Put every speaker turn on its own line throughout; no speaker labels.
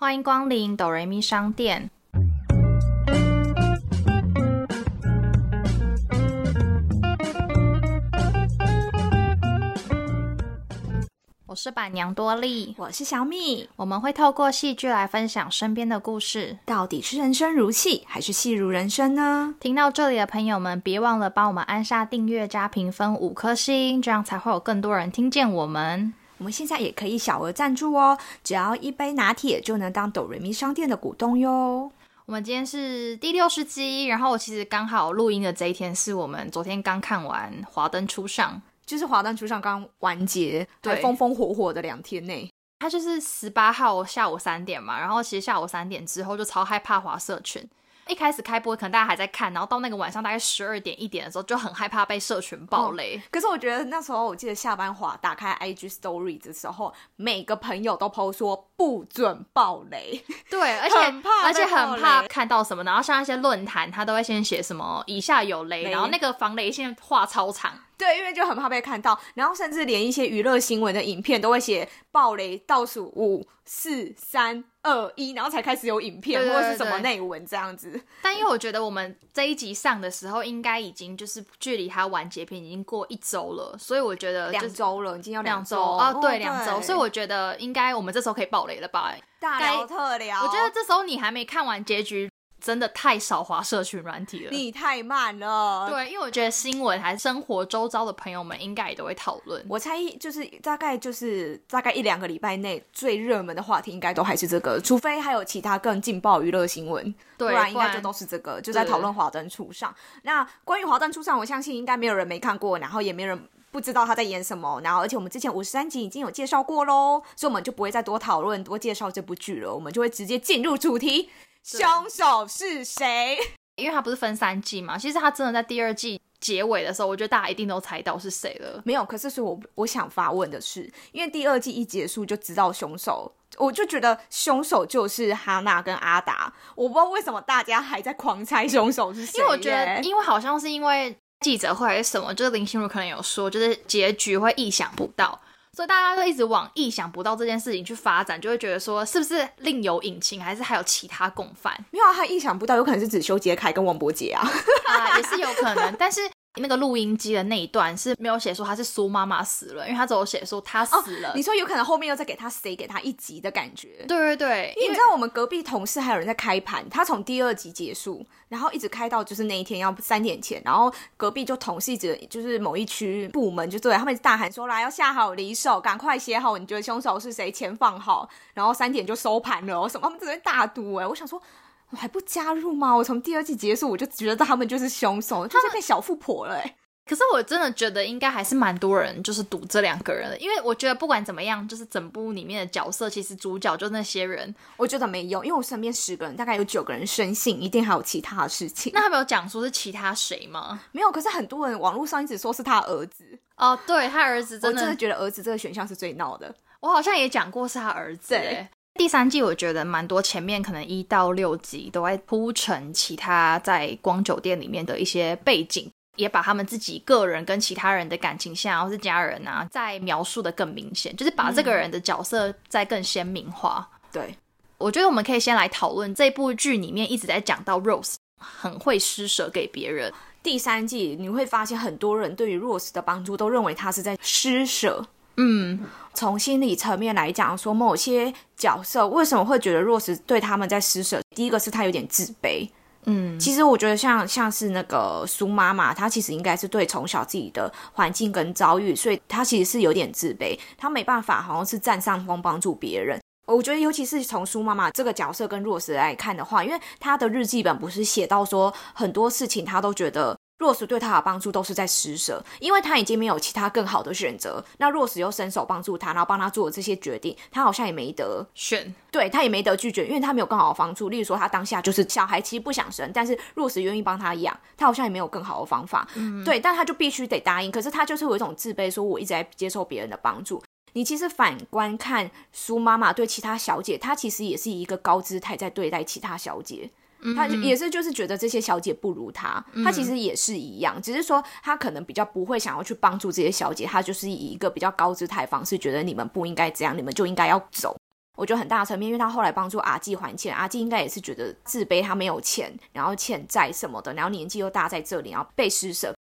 欢迎光临哆瑞咪商店。我是板娘多莉，
我是小米。
我们会透过戏剧来分享身边的故事。
到底是人生如戏，还是戏如人生呢？
听到这里的朋友们，别忘了帮我们按下订阅加评分五颗星，这样才会有更多人听见我们。
我们现在也可以小额赞助哦，只要一杯拿铁就能当哆瑞咪商店的股东哟。
我们今天是第六十集，然后我其实刚好录音的这一天是我们昨天刚看完《华灯初上》，
就是《华灯初上》刚完结，对，风风火火的两天内。
它就是十八号下午三点嘛，然后其实下午三点之后就超害怕华社群。一开始开播，可能大家还在看，然后到那个晚上大概十二点一点的时候，就很害怕被社群暴雷。
可是我觉得那时候，我记得下班滑打开 IG Story 的时候，每个朋友都 PO 说不准暴雷。
对，而且而且很怕看到什么，然后像一些论坛，他都会先写什么以下有雷，然后那个防雷线画超长。
对，因为就很怕被看到，然后甚至连一些娱乐新闻的影片都会写暴雷倒数五四三二一，然后才开始有影片或者是什么内文这样子。
但因为我觉得我们这一集上的时候，应该已经就是距离它完结篇已经过一周了，所以我觉得
两周了，已经要
两
周
哦，对，两周，所以我觉得应该我们这时候可以爆雷了吧？
大聊特聊，
我觉得这时候你还没看完结局。真的太少滑社群软体了，
你太慢了。
对，因为我觉得新闻还是生活周遭的朋友们应该也都会讨论。
我猜就是大概就是大概一两个礼拜内最热门的话题应该都还是这个，除非还有其他更劲爆娱乐新闻，不然应该就都是这个，就在讨论华灯初上。那关于华灯初上，我相信应该没有人没看过，然后也没人不知道他在演什么。然后而且我们之前五十三集已经有介绍过喽，所以我们就不会再多讨论多介绍这部剧了，我们就会直接进入主题。凶手是谁？
因为他不是分三季嘛，其实他真的在第二季结尾的时候，我觉得大家一定都猜到是谁了。
没有，可是是我我想发问的是，因为第二季一结束就知道凶手，我就觉得凶手就是哈娜跟阿达。我不知道为什么大家还在狂猜凶手是谁。
因为我觉得，因为好像是因为记者会还是什么，就是林心如可能有说，就是结局会意想不到。所以大家都一直往意想不到这件事情去发展，就会觉得说是不是另有隐情，还是还有其他共犯？
没有啊，他意想不到，有可能是指修杰楷跟王伯杰啊，
啊，也是有可能，但是。那个录音机的那一段是没有写说他是苏妈妈死了，因为他只有写说他死了。
你说有可能后面又再给他塞给他一集的感觉？
对对对，
因为你知道我们隔壁同事还有人在开盘，他从第二集结束，然后一直开到就是那一天要三点前，然后隔壁就同事一直就是某一区部门就对他们大喊说来要下好离手，赶快写好，你觉得凶手是谁？钱放好，然后三点就收盘了，什么他们这边大赌哎，我想说。我还不加入吗？我从第二季结束，我就觉得他们就是凶手，就是变小富婆了。哎，
可是我真的觉得应该还是蛮多人就是赌这两个人的，因为我觉得不管怎么样，就是整部里面的角色，其实主角就那些人，
我觉得没有，因为我身边十个人，大概有九个人深信一定还有其他的事情。
那他没有讲说是其他谁吗？
没有，可是很多人网络上一直说是他儿子。
哦，对他儿子，真
的，我真的觉得儿子这个选项是最闹的。
我好像也讲过是他儿子。对。第三季我觉得蛮多，前面可能一到六集都在铺陈其他在光酒店里面的一些背景，也把他们自己个人跟其他人的感情线，或是家人啊，再描述的更明显，就是把这个人的角色再更鲜明化。
对，
我觉得我们可以先来讨论这部剧里面一直在讲到 Rose 很会施舍给别人。
第三季你会发现很多人对于 Rose 的帮助都认为他是在施舍。
嗯，
从心理层面来讲，说某些角色为什么会觉得若是对他们在施舍？第一个是他有点自卑。
嗯，
其实我觉得像像是那个苏妈妈，她其实应该是对从小自己的环境跟遭遇，所以她其实是有点自卑，她没办法好像是占上风帮助别人。我觉得尤其是从苏妈妈这个角色跟若石来看的话，因为她的日记本不是写到说很多事情她都觉得。若是对他的帮助都是在施舍，因为他已经没有其他更好的选择。那若是又伸手帮助他，然后帮他做这些决定，他好像也没得
选，
对他也没得拒绝，因为他没有更好的帮助。例如说，他当下就是小孩，其实不想生，但是若是愿意帮他养，他好像也没有更好的方法。
嗯，
对，但他就必须得答应。可是他就是有一种自卑，说我一直在接受别人的帮助。你其实反观看苏妈妈对其他小姐，她其实也是一个高姿态在对待其他小姐。他也是，就是觉得这些小姐不如他，他其实也是一样，只是说他可能比较不会想要去帮助这些小姐，他就是以一个比较高姿态方式，觉得你们不应该这样，你们就应该要走。我觉得很大层面，因为他后来帮助阿纪还钱，阿纪应该也是觉得自卑，他没有钱，然后欠债什么的，然后年纪又大在这里，然后被施舍。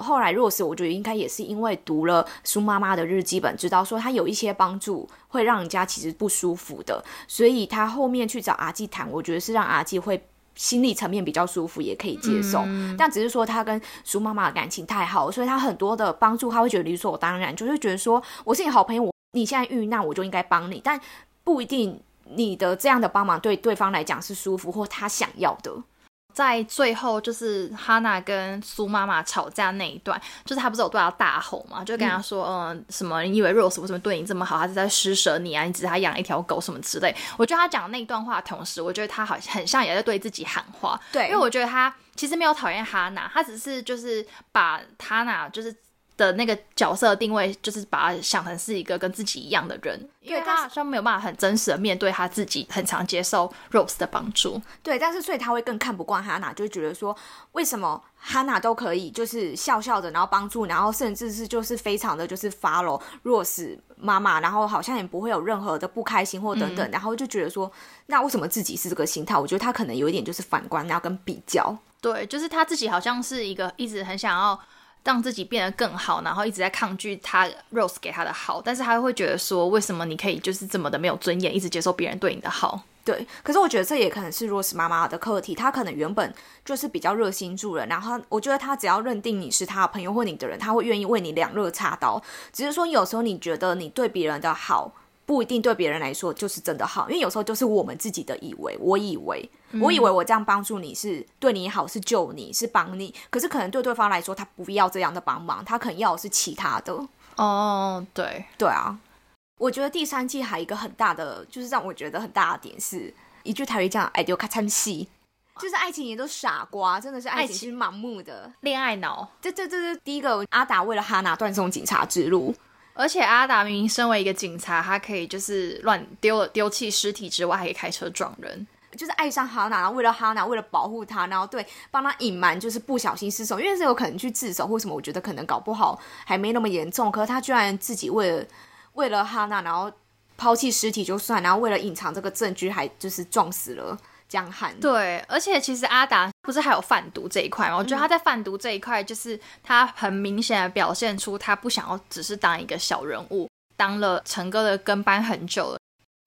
后来若是，我觉得应该也是因为读了苏妈妈的日记本，知道说他有一些帮助会让人家其实不舒服的，所以他后面去找阿纪谈，我觉得是让阿纪会心理层面比较舒服，也可以接受。但只是说他跟苏妈妈的感情太好，所以他很多的帮助他会觉得理所当然，就是觉得说我是你好朋友，我你现在遇难我就应该帮你，但。不一定，你的这样的帮忙对对方来讲是舒服或他想要的。
在最后，就是哈娜跟苏妈妈吵架那一段，就是她不是有对她大吼嘛？就跟她说：“嗯，什么？你以为 Rose 为什么对你这么好？她是在施舍你啊？你只是她养了一条狗什么之类。”我觉得她讲那一段话的同时，我觉得她好像很像也在对自己喊话。
对，
因为我觉得她其实没有讨厌哈娜，她只是就是把哈娜就是。的那个角色定位就是把他想成是一个跟自己一样的人，因为他好像没有办法很真实的面对他自己，很常接受 Rose 的帮助。
对，但是所以他会更看不惯哈娜，就觉得说为什么哈娜都可以就是笑笑的，然后帮助，然后甚至是就是非常的就是 follow Rose 妈妈，然后好像也不会有任何的不开心或等等，然后就觉得说那为什么自己是这个心态？我觉得他可能有一点就是反观，然后跟比较。
对，就是他自己好像是一个一直很想要。让自己变得更好，然后一直在抗拒他 Rose 给他的好，但是他会觉得说，为什么你可以就是这么的没有尊严，一直接受别人对你的好？
对，可是我觉得这也可能是 Rose 妈妈的课题，她可能原本就是比较热心助人，然后我觉得她只要认定你是她朋友或你的人，她会愿意为你两肋插刀。只是说有时候你觉得你对别人的好。不一定对别人来说就是真的好，因为有时候就是我们自己的以为，我以为，我以为我这样帮助你是对你好，是救你，是帮你，可是可能对对方来说，他不要这样的帮忙，他可能要的是其他的。
哦，对，
对啊，我觉得第三季还有一个很大的，就是让我觉得很大的点是一句台语讲，哎，丢卡参戏，就是爱情也都傻瓜，真的是爱情是盲目的
恋爱脑。
这这这是第一个，阿达为了哈娜断送警察之路。
而且阿达明明身为一个警察，他可以就是乱丢了丢弃尸体之外，还可以开车撞人，
就是爱上哈娜，然后为了哈娜，为了保护她，然后对帮她隐瞒，就是不小心失手，因为是有可能去自首或什么，我觉得可能搞不好还没那么严重，可是他居然自己为了为了哈娜，然后抛弃尸体就算，然后为了隐藏这个证据，还就是撞死了。江汉
对，而且其实阿达不是还有贩毒这一块吗？我觉得他在贩毒这一块，就是他很明显的表现出他不想要只是当一个小人物，当了陈哥的跟班很久了，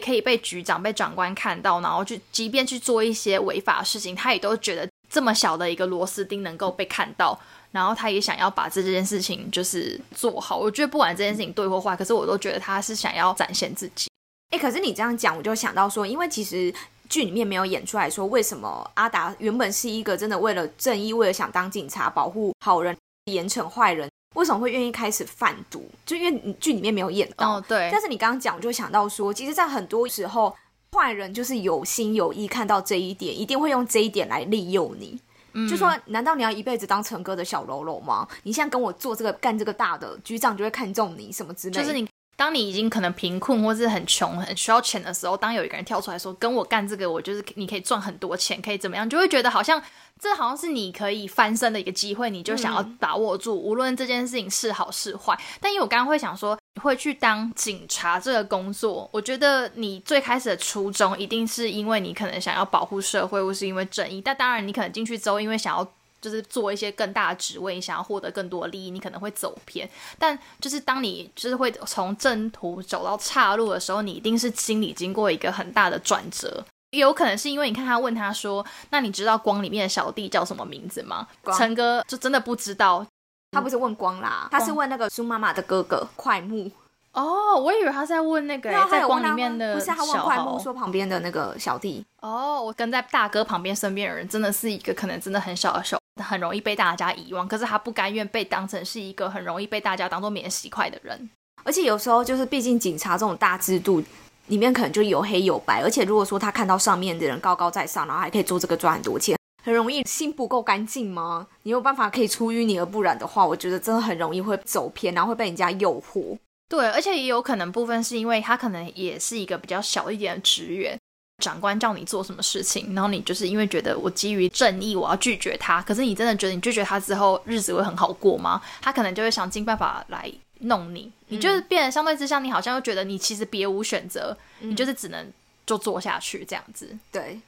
可以被局长、被长官看到，然后去即便去做一些违法的事情，他也都觉得这么小的一个螺丝钉能够被看到，然后他也想要把这件事情就是做好。我觉得不管这件事情对或坏，可是我都觉得他是想要展现自己。
哎，可是你这样讲，我就想到说，因为其实。剧里面没有演出来说，为什么阿达原本是一个真的为了正义，为了想当警察保护好人、严惩坏人，为什么会愿意开始贩毒？就因为剧里面没有演到。
哦，对。
但是你刚刚讲，我就想到说，其实，在很多时候，坏人就是有心有意看到这一点，一定会用这一点来利诱你。嗯就说，难道你要一辈子当陈哥的小喽啰吗？你现在跟我做这个干这个大的，局长就会看中你什么之类？
就是你。当你已经可能贫困或是很穷、很需要钱的时候，当有一个人跳出来说跟我干这个，我就是你可以赚很多钱，可以怎么样，就会觉得好像这好像是你可以翻身的一个机会，你就想要把握住，无论这件事情是好是坏。但因为我刚刚会想说你，会去当警察这个工作，我觉得你最开始的初衷一定是因为你可能想要保护社会，或是因为正义。但当然，你可能进去之后，因为想要。就是做一些更大的职位，想要获得更多的利益，你可能会走偏。但就是当你就是会从正途走到岔路的时候，你一定是心里经过一个很大的转折。有可能是因为你看他问他说：“那你知道光里面的小弟叫什么名字吗？”陈哥就真的不知道。
他不是问光啦，他是问那个苏妈妈的哥哥快木。
哦，我以为他在问那个在光里面的，
不是他问快木说旁边的那个小弟。
哦，我跟在大哥旁边身边的人，真的是一个可能真的很小的小。很容易被大家遗忘，可是他不甘愿被当成是一个很容易被大家当做免洗块的人。
而且有时候就是，毕竟警察这种大制度里面可能就有黑有白。而且如果说他看到上面的人高高在上，然后还可以做这个赚很多钱，很容易心不够干净吗？你有办法可以出淤泥而不染的话，我觉得真的很容易会走偏，然后会被人家诱惑。
对，而且也有可能部分是因为他可能也是一个比较小一点的职员。长官叫你做什么事情，然后你就是因为觉得我基于正义，我要拒绝他。可是你真的觉得你拒绝他之后，日子会很好过吗？他可能就会想尽办法来弄你，你就是变得相对之下，你好像又觉得你其实别无选择，你就是只能就做下去这样子。
对。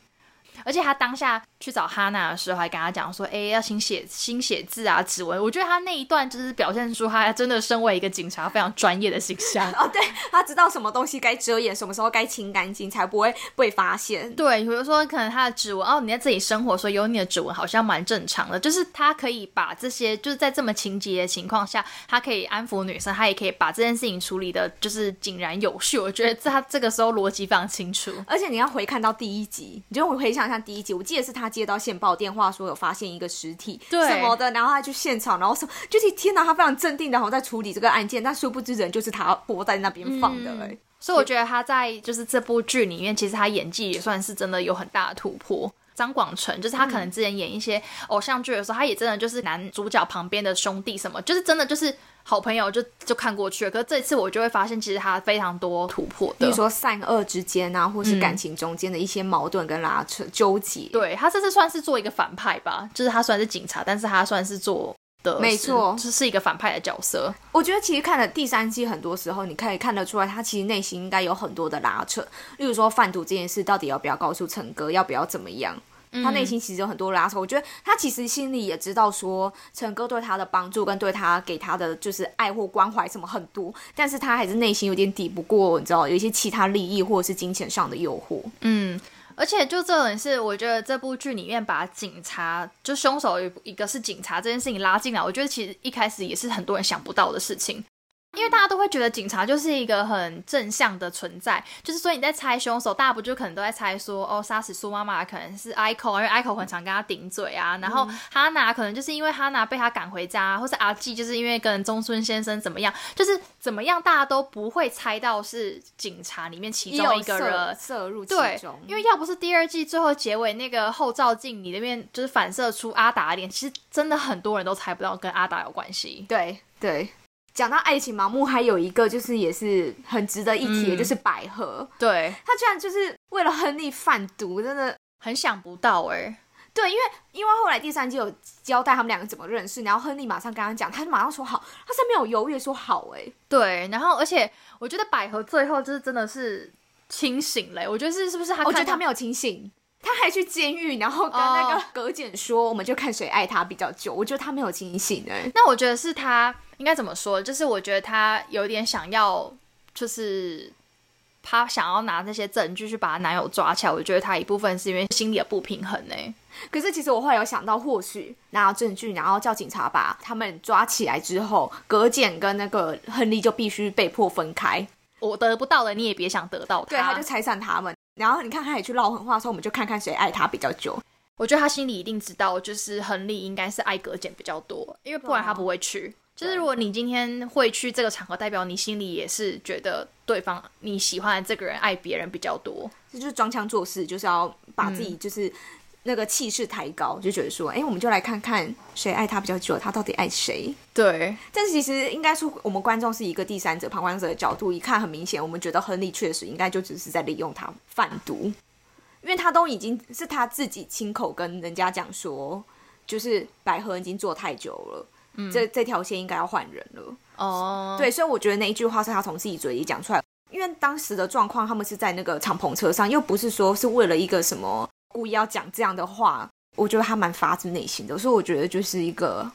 而且他当下去找哈娜的时候，还跟他讲说：“哎，要新写新写字啊，指纹。”我觉得他那一段就是表现出他真的身为一个警察非常专业的形象。
哦，对他知道什么东西该遮掩，什么时候该清干净，才不会被发现。
对，比如说可能他的指纹，哦，你在这里生活，所以有你的指纹好像蛮正常的。就是他可以把这些，就是在这么情节的情况下，他可以安抚女生，他也可以把这件事情处理的，就是井然有序。我觉得他这个时候逻辑非常清楚。
而且你要回看到第一集，你就会回想。像第一集，我记得是他接到线报电话说有发现一个尸体什么的，然后他去现场，然后说就是天哪，他非常镇定，然后在处理这个案件，但殊不知人就是他活在那边放的哎，
所以我觉得他在就是这部剧里面，其实他演技也算是真的有很大的突破。张广成就是他可能之前演一些偶像剧的时候，他也真的就是男主角旁边的兄弟什么，就是真的就是。好朋友就就看过去了，可是这次我就会发现，其实他非常多突破，
比如说善恶之间啊，或是感情中间的一些矛盾跟拉扯纠结。
对他这次算是做一个反派吧，就是他虽然是警察，但是他算是做的
没错，
就是一个反派的角色。
我觉得其实看了第三季，很多时候你可以看得出来，他其实内心应该有很多的拉扯，例如说贩毒这件事到底要不要告诉陈哥，要不要怎么样。他内心其实有很多拉扯，我觉得他其实心里也知道说陈哥对他的帮助跟对他给他的就是爱或关怀什么很多，但是他还是内心有点抵不过，你知道有一些其他利益或者是金钱上的诱惑。
嗯，而且就这种是，我觉得这部剧里面把警察就凶手一个是警察这件事情拉进来，我觉得其实一开始也是很多人想不到的事情。因为大家都会觉得警察就是一个很正向的存在，就是所以你在猜凶手，大家不就可能都在猜说，哦，杀死苏妈妈可能是 Ico，因为 Ico 很常跟他顶嘴啊，然后哈娜可能就是因为哈娜被他赶回家，或是阿纪就是因为跟中村先生怎么样，就是怎么样，大家都不会猜到是警察里面其中一个人
摄入
其中，因为要不是第二季最后结尾那个后照镜你那边就是反射出阿达脸，其实真的很多人都猜不到跟阿达有关系。
对对。讲到爱情盲目，还有一个就是也是很值得一提的，就是百合。
对
他居然就是为了亨利贩毒，真的
很想不到哎。
对，因为因为后来第三季有交代他们两个怎么认识，然后亨利马上跟他讲，他就马上说好，他是没有犹豫说好哎。
对，然后而且我觉得百合最后就是真的是清醒嘞，我觉得是是不是他？
我觉得他没有清醒。他还去监狱，然后跟那个葛简说，我们就看谁爱他比较久。我觉得他没有清醒哎。
那我觉得是他应该怎么说？就是我觉得他有点想要，就是他想要拿那些证据去把男友抓起来。我觉得他一部分是因为心里的不平衡呢。
可是其实我后来有想到，或许拿到证据，然后叫警察把他们抓起来之后，葛简跟那个亨利就必须被迫分开。
我得不到的，你也别想得到。
对，他就拆散他们。然后你看，他也去唠狠话的时候，我们就看看谁爱他比较久。
我觉得他心里一定知道，就是亨利应该是爱格简比较多，因为不然他不会去。就是如果你今天会去这个场合，代表你心里也是觉得对方你喜欢的这个人爱别人比较多，
这就是装腔作势，就是要把自己就是。那个气势抬高，就觉得说，哎，我们就来看看谁爱他比较久，他到底爱谁？
对。
但是其实应该说，我们观众是一个第三者、旁观者的角度一看，很明显，我们觉得亨利确实应该就只是在利用他贩毒，因为他都已经是他自己亲口跟人家讲说，就是百合已经做太久了，嗯，这这条线应该要换人了。哦，对，所以我觉得那一句话是他从自己嘴里讲出来，因为当时的状况，他们是在那个敞篷车上，又不是说是为了一个什么。故意要讲这样的话，我觉得他蛮发自内心的，所以我觉得就是一个。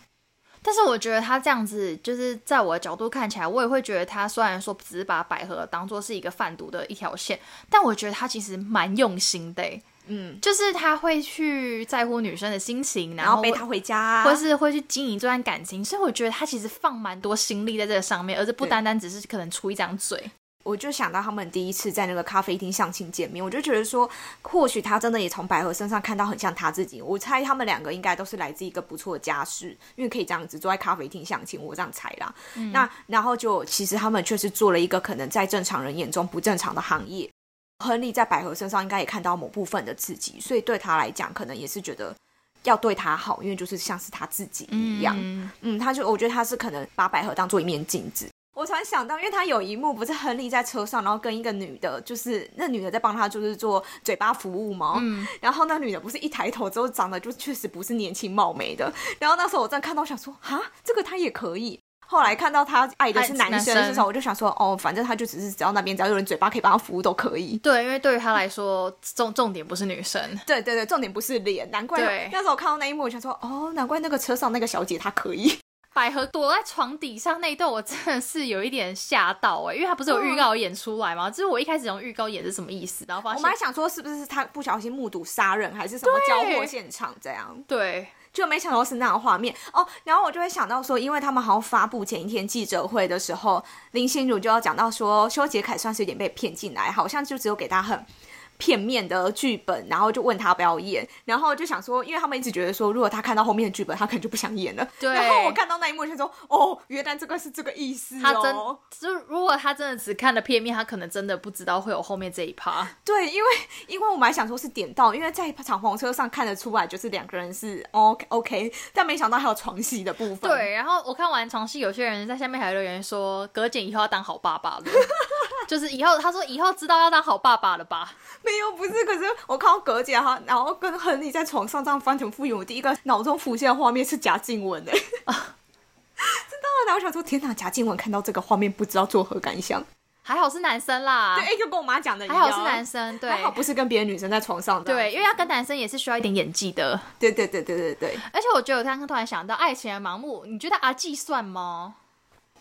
但是我觉得他这样子，就是在我的角度看起来，我也会觉得他虽然说只是把百合当做是一个贩毒的一条线，但我觉得他其实蛮用心的。嗯，就是他会去在乎女生的心情，
然后背她回家，
或是会去经营这段感情，所以我觉得他其实放蛮多心力在这个上面，而且不单单只是可能出一张嘴。
我就想到他们第一次在那个咖啡厅相亲见面，我就觉得说，或许他真的也从百合身上看到很像他自己。我猜他们两个应该都是来自一个不错的家世，因为可以这样子坐在咖啡厅相亲，我这样猜啦。那然后就其实他们确实做了一个可能在正常人眼中不正常的行业。亨利在百合身上应该也看到某部分的自己，所以对他来讲，可能也是觉得要对他好，因为就是像是他自己一样。嗯，他就我觉得他是可能把百合当做一面镜子。我突然想到，因为他有一幕不是亨利在车上，然后跟一个女的，就是那女的在帮他，就是做嘴巴服务嘛。嗯。然后那女的不是一抬头之后长得就确实不是年轻貌美的。然后那时候我真的看到想说，哈，这个他也可以。后来看到他爱的是男生
男
的时候，我就想说，哦，反正他就只是只要那边只要有人嘴巴可以帮他服务都可以。
对，因为对于他来说，重重点不是女生。
对对对，重点不是脸，难怪
对
那时候看到那一幕，我想说，哦，难怪那个车上那个小姐她可以。
百合躲在床底上那一段，我真的是有一点吓到哎、因为他不是有预告演出来吗？就是我一开始用预告演是什么意思，然后发现
我们还想说是不是他不小心目睹杀人，还是什么交货现场这样。
对
就没想到是那样画面哦，然后我就会想到说，因为他们好像发布前一天记者会的时候，林心如就要讲到说，修杰楷算是有点被骗进来，好像就只有给他很片面的剧本，然后就问他要不要演，然后就想说，因为他们一直觉得说，如果他看到后面的剧本，他可能就不想演了。
对
然后我看到那一幕就说，哦，原来这个是这个意思
他真
哦。
就如果他真的只看了片面，他可能真的不知道会有后面这一趴。
对，因为因为我们还想说是点到，因为在敞篷车上看得出来，就是两个人是 OK OK，但没想到还有床戏的部分。
对，然后我看完床戏，有些人在下面还留言说，葛姐以后要当好爸爸了，就是以后他说以后知道要当好爸爸了吧？
没有，不是，可是我看到葛姐哈，然后跟亨利在床上这样翻腾覆涌，我第一个脑中浮现的画面是贾静雯哎，真的，然后我想说，天哪，贾静雯看到这个画面不知道作何感想？
还好是男生啦，
对，哎，就跟我妈讲的一样，
还好是男生，对
还好不是跟别的女生在床上的，
对，因为要跟男生也是需要一点演技的。
对对对对对对。
而且我觉得我刚刚突然想到，《爱情的盲目》，你觉得阿纪算吗？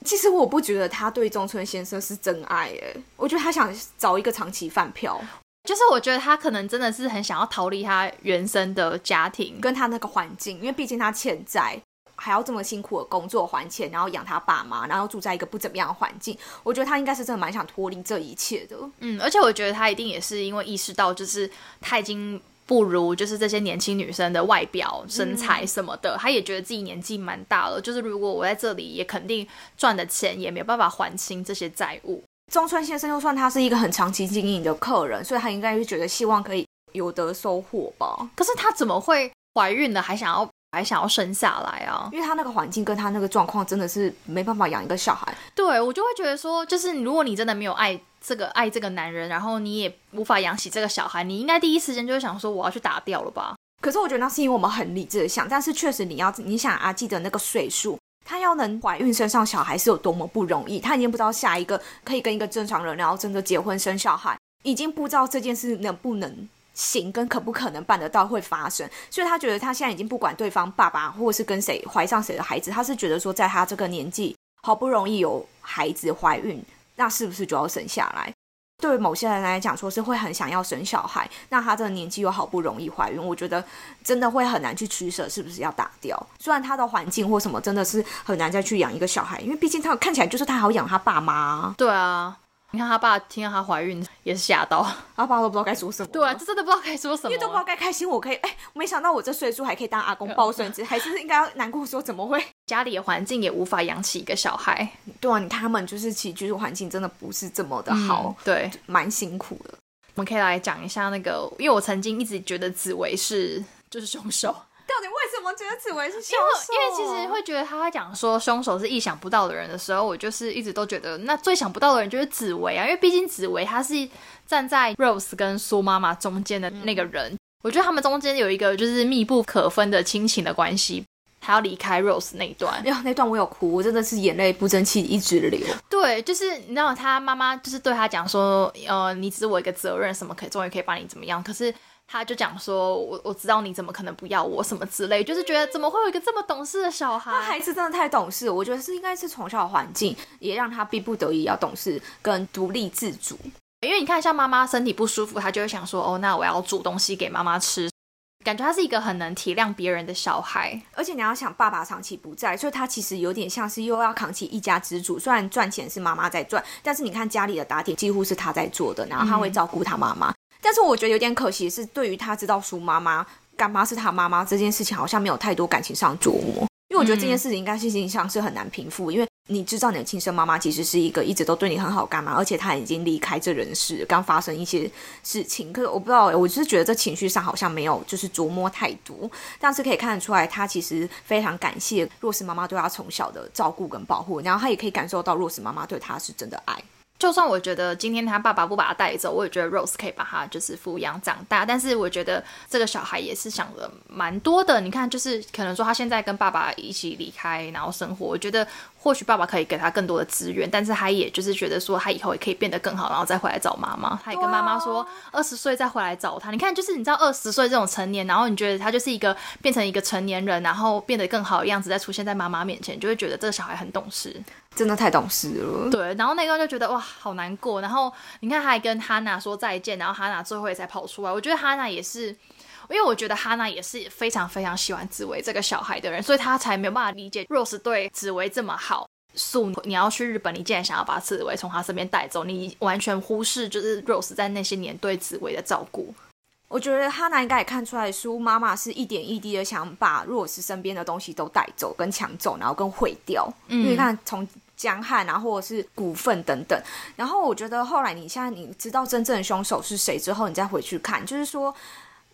其实我不觉得他对中村先生是真爱哎，我觉得他想找一个长期饭票，
就是我觉得他可能真的是很想要逃离他原生的家庭，
跟他那个环境，因为毕竟他欠债，还要这么辛苦的工作还钱，然后养他爸妈，然后住在一个不怎么样的环境，我觉得他应该是真的蛮想脱离这一切的。
嗯，而且我觉得他一定也是因为意识到，就是他已经不如就是这些年轻女生的外表、身材什么的，她也觉得自己年纪蛮大了，就是如果我在这里也肯定赚的钱也没有办法还清这些债务。
中村先生就算他是一个很长期经营的客人，所以他应该是觉得希望可以有得收获吧，
可是他怎么会怀孕了还想要还想要生下来啊？
因为他那个环境跟他那个状况真的是没办法养一个小孩。
对我就会觉得说，就是如果你真的没有爱这个爱这个男人，然后你也无法养起这个小孩，你应该第一时间就会想说我要去打掉了吧？
可是我觉得那是因为我们很理智的想，但是确实你要你想阿记的那个岁数，她要能怀孕生上小孩是有多么不容易，她已经不知道下一个可以跟一个正常人，然后真的结婚生小孩，已经不知道这件事能不能行，跟可不可能办得到会发生，所以她觉得她现在已经不管对方爸爸或者是跟谁怀上谁的孩子，她是觉得说在她这个年纪好不容易有孩子怀孕，那是不是就要生下来？对某些人来讲，说是会很想要生小孩，那他这个年纪又好不容易怀孕，我觉得真的会很难去取舍，是不是要打掉？虽然他的环境或什么真的是很难再去养一个小孩，因为毕竟他看起来就是他好养他爸妈，
对啊，你看他爸听到他怀孕也是吓到，
他爸都不知道该说什么。
对啊，这真的不知道该说什么，
因为都不知道该开心，我可以哎，没想到我这岁数还可以当阿公抱孙子，还是应该要难过说怎么会？
家里的环境也无法养起一个小孩，
对啊，你看他们就是其实居住环境真的不是这么的好，
对，
蛮辛苦的。
我们可以来讲一下那个，因为我曾经一直觉得紫薇是就是凶手，
到底为什么觉得紫薇是凶手？
因为其实会觉得他讲说凶手是意想不到的人的时候，我就是一直都觉得那最想不到的人就是紫薇啊，因为毕竟紫薇她是站在 Rose 跟苏妈妈中间的那个人，我觉得他们中间有一个就是密不可分的亲情的关系。还要离开 Rose 那一段，
呀，那段我有哭，我真的是眼泪不争气一直流。
对，就是你知道他妈妈就是对他讲说，呃，你只是我一个责任，什么可以终于可以把你怎么样？可是他就讲说，我我知道你怎么可能不要我什么之类，就是觉得怎么会有一个这么懂事的小孩？
他孩子真的太懂事，我觉得是应该是从小环境也让他逼不得已要懂事跟独立自主。
因为你看，像妈妈身体不舒服，他就会想说，哦，那我要煮东西给妈妈吃。感觉他是一个很能体谅别人的小孩，
而且你要想，爸爸长期不在，所以他其实有点像是又要扛起一家之主。虽然赚钱是妈妈在赚，但是你看家里的打点几乎是他在做的，然后他会照顾他妈妈。但是我觉得有点可惜是，对于他知道苏妈妈干妈是他妈妈这件事情，好像没有太多感情上琢磨。因为我觉得这件事情应该是心上是很难平复，因为你知道你的亲生妈妈其实是一个一直都对你很好干嘛，而且她已经离开这人世，刚发生一些事情。可是我不知道，我就是觉得这情绪上好像没有就是琢磨太多，但是可以看得出来，她其实非常感谢若斯妈妈对她从小的照顾跟保护，然后她也可以感受到若斯妈妈对她是真的爱。
就算我觉得今天他爸爸不把他带走，我也觉得 Rose 可以把他就是抚养长大。但是我觉得这个小孩也是想的蛮多的。你看，就是可能说他现在跟爸爸一起离开，然后生活，我觉得或许爸爸可以给他更多的资源，但是他也就是觉得说他以后也可以变得更好，然后再回来找妈妈。他也跟妈妈说，二十岁再回来找他。你看，就是你知道二十岁这种成年，然后你觉得他就是一个变成一个成年人，然后变得更好的样子，再出现在妈妈面前，就会觉得这个小孩很懂事，
真的太懂事了。
对，然后那段就觉得哇，好难过。然后你看，他还跟哈娜说再见，然后哈娜最后也才跑出来。我觉得哈娜也是。因为我觉得哈娜也是非常非常喜欢紫薇这个小孩的人，所以他才没有办法理解 Rose 对紫薇这么好。素，你要去日本，你竟然想要把紫薇从他身边带走，你完全忽视就是 Rose 在那些年对紫薇的照顾。
我觉得哈娜应该也看出来，苏妈妈是一点一滴的想把 Rose 身边的东西都带走、跟抢走，然后跟毁掉。因为看从江汉啊，或者是股份等等。然后我觉得后来你现在你知道真正的凶手是谁之后，你再回去看，就是说。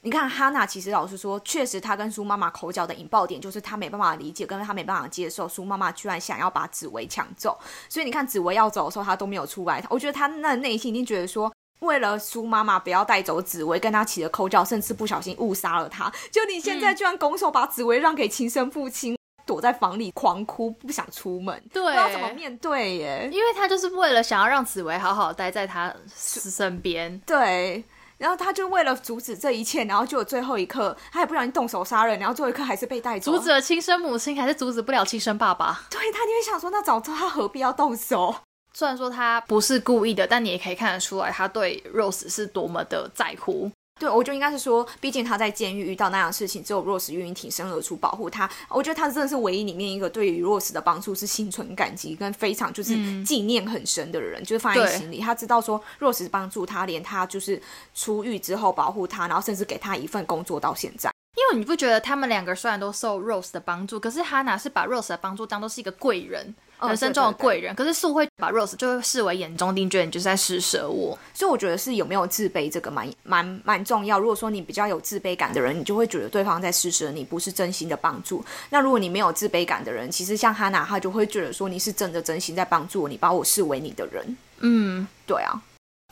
你看哈娜，其实老实说，确实她跟苏妈妈口角的引爆点，就是她没办法理解，跟她没办法接受苏妈妈居然想要把紫薇抢走。所以你看紫薇要走的时候，她都没有出来。我觉得她那内心一定觉得说，为了苏妈妈不要带走紫薇，跟她起了口角，甚至不小心误杀了她。就你现在居然拱手把紫薇让给亲生父亲，躲在房里狂哭，不想出门，
对，
不知道怎么面对耶。
因为他就是为了想要让紫薇好好待在他身边，
对。然后他就为了阻止这一切，然后就有最后一刻，他也不小心动手杀人，然后最后一刻还是被带走。
阻止了亲生母亲，还是阻止不了亲生爸爸？
对他，你会想说，那早知道他何必要动手？
虽然说他不是故意的，但你也可以看得出来，他对 Rose 是多么的在乎。
对，我觉得应该是说，毕竟他在监狱遇到那样的事情，只有 Rose 愿意挺身而出保护他。我觉得他真的是唯一里面一个对于 Rose 的帮助是心存感激跟非常就是纪念很深的人，就是放在心里。他知道说 Rose 帮助他，连他就是出狱之后保护他，然后甚至给他一份工作到现在。
因为你不觉得他们两个虽然都受 Rose 的帮助，可是 Hannah 是把 Rose 的帮助当做是一个贵人。人生中的贵人，可是素会把 Rose 就会视为眼中钉，觉得你就是在施舍我。
所以我觉得是有没有自卑这个蛮蛮蛮重要。如果说你比较有自卑感的人，你就会觉得对方在施舍你，不是真心的帮助。那如果你没有自卑感的人，其实像哈娜，他就会觉得说你是真的真心在帮助我，你把我视为你的人。嗯，对啊。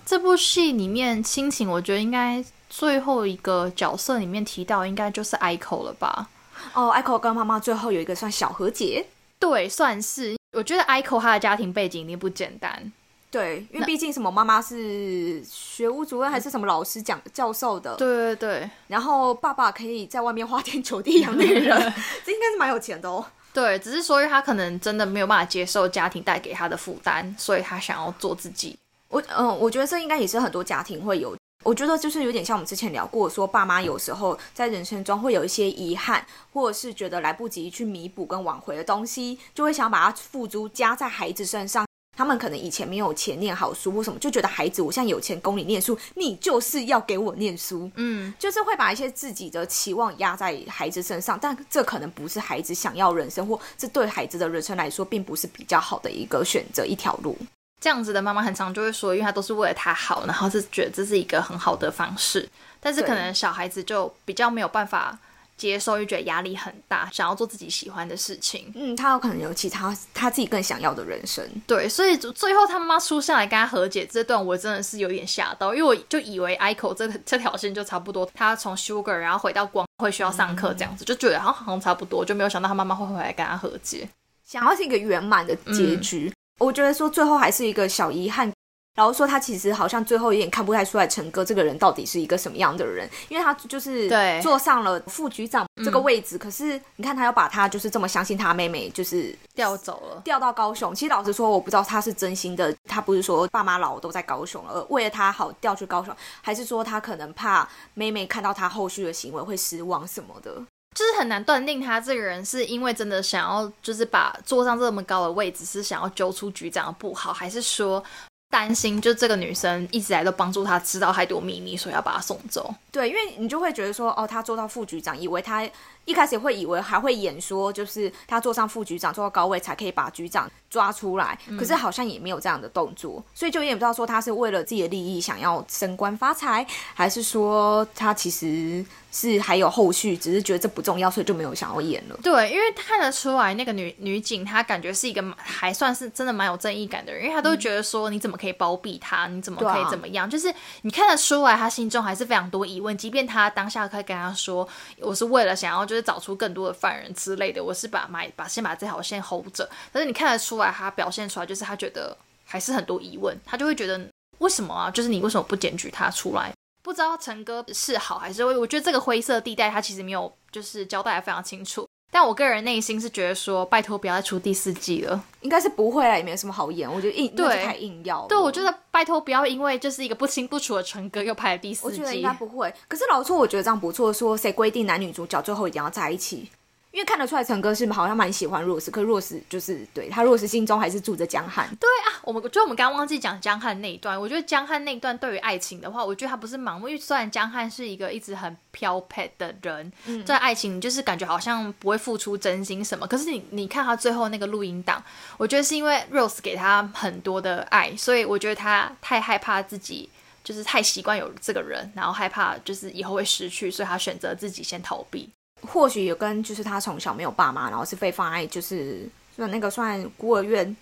这部戏里面亲情，我觉得应该最后一个角色里面提到，应该就是 Echo 了吧？
哦，Echo 跟妈妈最后有一个算小和解。
对，算是。我觉得 Ico 他的家庭背景一定不简单，
对，因为毕竟什么妈妈是学务主任还是什么老师讲教授的，
对对对，
然后爸爸可以在外面花天酒地养女人，这应该是蛮有钱的哦。
对，只是说他可能真的没有办法接受家庭带给他的负担，所以他想要做自己。
我嗯，我觉得这应该也是很多家庭会有。我觉得就是有点像我们之前聊过，说爸妈有时候在人生中会有一些遗憾，或者是觉得来不及去弥补跟挽回的东西，就会想把它付诸加在孩子身上。他们可能以前没有钱念好书或什么，就觉得孩子我现在有钱供你念书，你就是要给我念书。嗯，就是会把一些自己的期望压在孩子身上，但这可能不是孩子想要人生，或这对孩子的人生来说，并不是比较好的一个选择一条路。
这样子的妈妈很常就会说，因为她都是为了他好，然后是觉得这是一个很好的方式。但是可能小孩子就比较没有办法接受，又觉得压力很大，想要做自己喜欢的事情。
嗯，他有可能有其他他自己更想要的人生。
对，所以最后他妈妈出现来跟他和解这段，我真的是有点吓到，因为我就以为 i c o 这这条线就差不多，他从 Sugar 然后回到光会需要上课这样子，就觉得好像好像差不多，就没有想到他妈妈会回来跟他和解，
想要是一个圆满的结局。我觉得说最后还是一个小遗憾，然后说他其实好像最后有点看不太出来陈哥这个人到底是一个什么样的人，因为他就是坐上了副局长这个位置，可是你看他要把他就是这么相信他妹妹，就是
调走了，
调到高雄。其实老实说，我不知道他是真心的，他不是说爸妈老都在高雄了，为了他好调去高雄，还是说他可能怕妹妹看到他后续的行为会失望什么的。
就是很难断定他这个人是因为真的想要，就是把坐上这么高的位置是想要揪出局长的不好，还是说担心就这个女生一直来都帮助他知道太多秘密，所以要把他送走？
对，因为你就会觉得说，哦，他做到副局长，以为他一开始会以为还会演说，就是他坐上副局长，坐到高位才可以把局长抓出来，可是好像也没有这样的动作，所以就也不知道说他是为了自己的利益想要升官发财，还是说他其实。是还有后续，只是觉得这不重要，所以就没有想要演了。
对，因为看得出来那个女女警，她感觉是一个还算是真的蛮有正义感的人，因为她都觉得说你怎么可以包庇他，你怎么可以怎么样？就是你看得出来，她心中还是非常多疑问。即便她当下可以跟他说，我是为了想要就就找出更多的犯人之类的，我是把买把先把这条线 hold 着。但是你看得出来，他表现出来就是他觉得还是很多疑问，他就会觉得为什么啊？就是你为什么不检举他出来？不知道陈哥是好还是坏？我觉得这个灰色地带他其实没有就是交代的非常清楚。但我个人内心是觉得说，拜托不要再出第四季了，
应该是不会了，也没有什么好演。我觉得硬对太硬要。
对，我觉得拜托不要因为就是一个不清不楚的陈哥又拍了第四
季。我觉得应该不会。可是老错，我觉得这样不错。说谁规定男女主角最后一定要在一起？因为看得出来，陈哥是好像蛮喜欢 Rose，，可 Rose 就是对他 Rose 心中还是住着江汉。
对啊，我们我觉得我们刚刚忘记讲江汉那一段。我觉得江汉那一段对于爱情的话，我觉得他不是盲目，因为虽然江汉是一个一直很飘配的人，在爱情就是感觉好像不会付出真心什么。可是你你看他最后那个录音档，我觉得是因为 Rose 给他很多的爱，所以我觉得他太害怕自己就是太习惯有这个人，然后害怕就是以后会失去，所以他选择自己先逃避。
或许有跟就是他从小没有爸妈，然后是被放在就是算那个算孤儿院，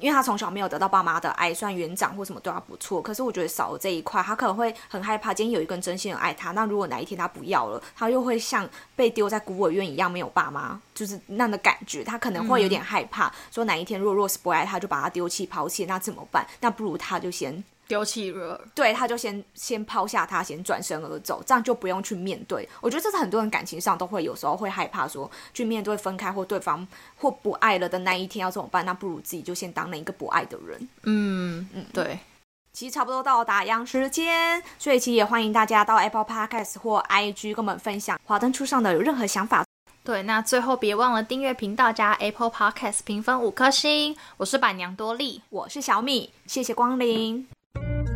因为他从小没有得到爸妈的爱，算园长或什么对他不错。可是我觉得少了这一块，他可能会很害怕。今天有一个人真心的爱他，那如果哪一天他不要了，他又会像被丢在孤儿院一样没有爸妈，就是那样的感觉。他可能会有点害怕，说哪一天若若是不爱他，就把他丢弃抛弃，那怎么办？那不如他就先。
丢弃了，
对，他就先先抛下他，先转身而走，这样就不用去面对。我觉得这是很多人感情上都会有时候会害怕，说去面对分开或对方或不爱了的那一天要怎么办？那不如自己就先当那一个不爱的人。
嗯嗯，对。
其实差不多到打烊时间，所以其实也欢迎大家到 Apple Podcast 或 IG 跟我们分享华灯初上的有任何想法。
对，那最后别忘了订阅频道加 Apple Podcast 评分五颗星。我是板娘多莉，
我是小米，谢谢光临。Thank you.